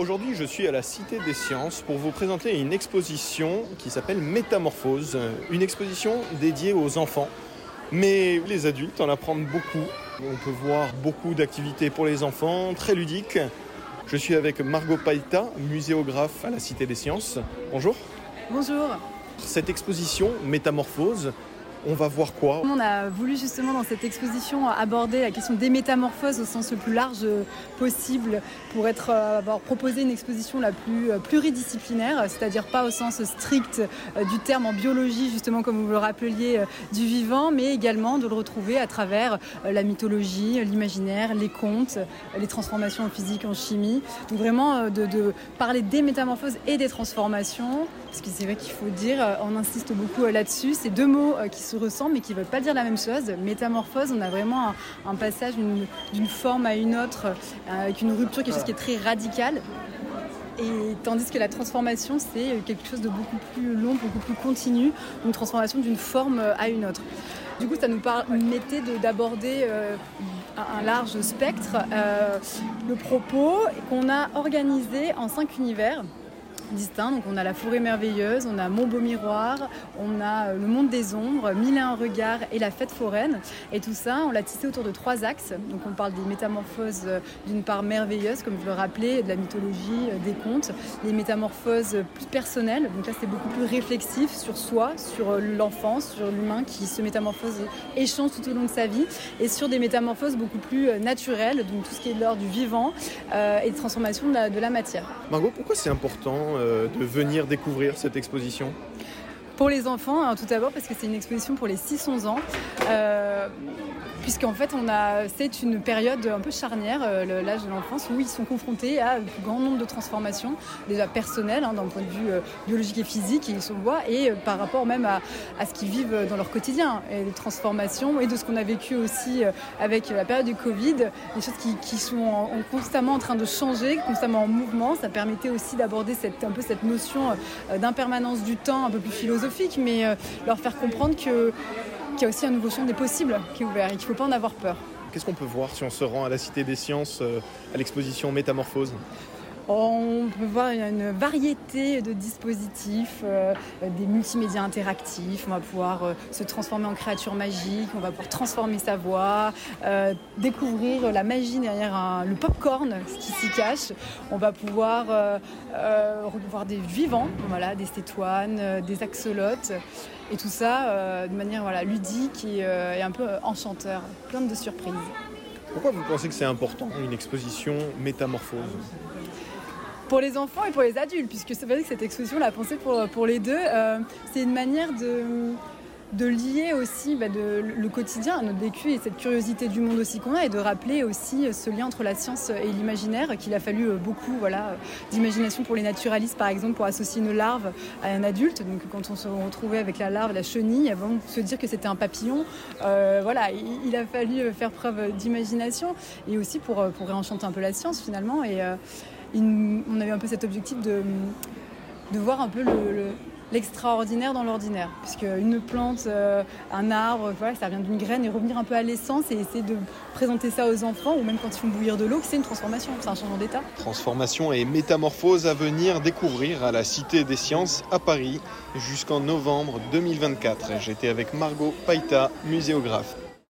Aujourd'hui, je suis à la Cité des Sciences pour vous présenter une exposition qui s'appelle Métamorphose, une exposition dédiée aux enfants. Mais les adultes en apprennent beaucoup. On peut voir beaucoup d'activités pour les enfants, très ludiques. Je suis avec Margot Paita, muséographe à la Cité des Sciences. Bonjour. Bonjour. Cette exposition Métamorphose, on va voir quoi On a voulu justement dans cette exposition aborder la question des métamorphoses au sens le plus large possible pour être, euh, avoir proposé une exposition la plus euh, pluridisciplinaire, c'est-à-dire pas au sens strict euh, du terme en biologie, justement comme vous le rappeliez, du vivant, mais également de le retrouver à travers la mythologie, l'imaginaire, les contes, les transformations en physique, en chimie. Donc vraiment de, parler des métamorphoses et des transformations, parce que c'est vrai qu'il faut dire, on insiste beaucoup là-dessus, c'est deux mots qui se ressemblent mais qui ne veulent pas dire la même chose. Métamorphose, on a vraiment un, passage d'une forme à une autre, euh, avec une rupture, quelque chose qui est très radical. Et tandis que la transformation, c'est quelque chose de beaucoup plus long, beaucoup plus continu, une transformation d'une forme à une autre. Du coup, ça nous permettait d'aborder euh, un large spectre. Euh, le propos qu'on a organisé en cinq univers distincts. Donc on a la forêt merveilleuse, on a Beau Miroir, on a euh, le monde des ombres, Mille et un regards et la fête foraine. Et tout ça, on l'a tissé autour de trois axes. Donc on parle des métamorphoses euh, d'une part merveilleuses, comme je le rappelais, de la mythologie, euh, des contes, les métamorphoses plus personnelles. Donc là, c'est beaucoup plus réflexif sur soi, sur l'enfance, sur l'humain qui se métamorphose et change tout au long de sa vie, et sur des métamorphoses beaucoup plus naturelles, donc tout ce qui est de l'ordre du vivant et de transformation de la, de la matière. Margot, pourquoi c'est important de venir découvrir cette exposition? Pour les enfants, hein, tout d'abord parce que c'est une exposition pour les 6-11 ans. Euh, puisqu'en fait, on a, c'est une période un peu charnière, euh, l'âge de l'enfance, où ils sont confrontés à un grand nombre de transformations, déjà personnelles, hein, d'un point de vue euh, biologique et physique, et ils se voient, et par rapport même à, ce qu'ils vivent dans leur quotidien, et les transformations, et de ce qu'on a vécu aussi avec la période du Covid, des choses qui, sont constamment en train de changer, constamment en mouvement. Ça permettait aussi d'aborder cette, un peu cette notion d'impermanence du temps, un peu plus philosophique mais euh, leur faire comprendre qu'il y a aussi un nouveau champ des possibles qui est ouvert et qu'il ne faut pas en avoir peur. Qu'est-ce qu'on peut voir si on se rend à la Cité des Sciences, euh, à l'exposition Métamorphose? On peut voir une variété de dispositifs, euh, des multimédias interactifs. On va pouvoir euh, se transformer en créature magique, on va pouvoir transformer sa voix, euh, découvrir la magie derrière le popcorn, ce qui s'y cache. On va pouvoir voir des vivants, voilà, des stétoines, des axolotes. Et tout ça de manière voilà, ludique et, et un peu enchanteur, plein de surprises. Pourquoi vous pensez que c'est important, une exposition métamorphose? Pour les enfants et pour les adultes, puisque c'est vrai que cette exposition, la pensée pour, pour les deux, euh, c'est une manière de, de lier aussi bah, le quotidien à notre vécu et cette curiosité du monde aussi qu'on a et de rappeler aussi ce lien entre la science et l'imaginaire qu'il a fallu euh, beaucoup voilà, d'imagination pour les naturalistes par exemple pour associer une larve à un adulte. Donc quand on se retrouvait avec la larve la chenille avant de se dire que c'était un papillon euh, voilà il, a fallu faire preuve d'imagination et aussi pour, pour réenchanter un peu la science finalement et on a eu un peu cet objectif de, voir un peu l'extraordinaire dans l'ordinaire. Puisque une plante, euh, un arbre, voilà, ça vient d'une graine et revenir un peu à l'essence et essayer de présenter ça aux enfants ou même quand ils font bouillir de l'eau, c'est une transformation, c'est un changement d'état. Transformation et métamorphose à venir découvrir à la Cité des Sciences à Paris jusqu'en novembre 2024. J'étais avec Margot Paita, muséographe.